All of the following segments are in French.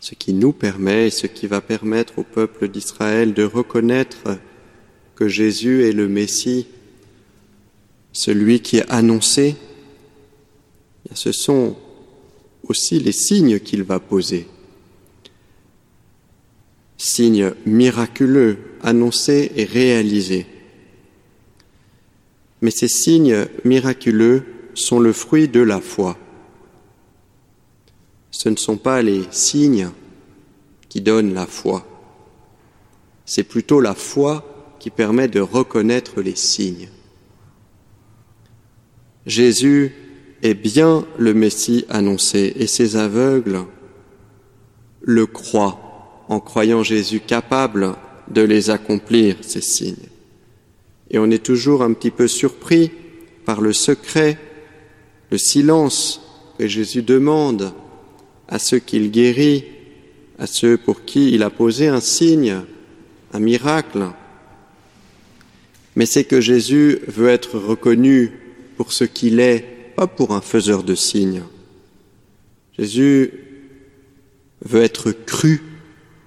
ce qui nous permet et ce qui va permettre au peuple d'Israël de reconnaître que Jésus est le Messie, celui qui est annoncé. Ce sont aussi les signes qu'il va poser. Signes miraculeux, annoncés et réalisés. Mais ces signes miraculeux sont le fruit de la foi. Ce ne sont pas les signes qui donnent la foi. C'est plutôt la foi qui permet de reconnaître les signes. Jésus est bien le Messie annoncé et ces aveugles le croient en croyant Jésus capable de les accomplir, ces signes. Et on est toujours un petit peu surpris par le secret, le silence que Jésus demande à ceux qu'il guérit, à ceux pour qui il a posé un signe, un miracle. Mais c'est que Jésus veut être reconnu pour ce qu'il est, pas pour un faiseur de signes. Jésus veut être cru,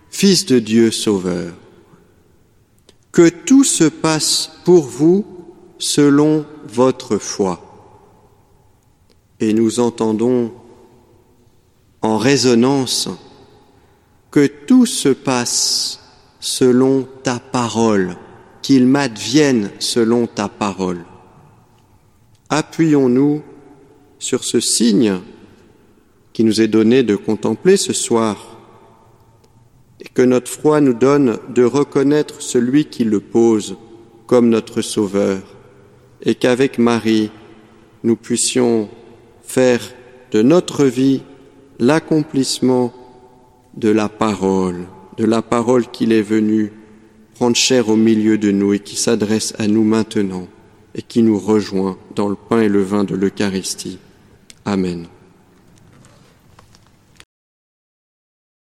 fils de Dieu sauveur. Que tout se passe pour vous selon votre foi. Et nous entendons en résonance que tout se passe selon ta parole, qu'il m'advienne selon ta parole. Appuyons-nous sur ce signe qui nous est donné de contempler ce soir et que notre foi nous donne de reconnaître celui qui le pose comme notre Sauveur et qu'avec Marie, nous puissions faire de notre vie l'accomplissement de la parole, de la parole qu'il est venu prendre chair au milieu de nous et qui s'adresse à nous maintenant et qui nous rejoint dans le pain et le vin de l'Eucharistie. Amen.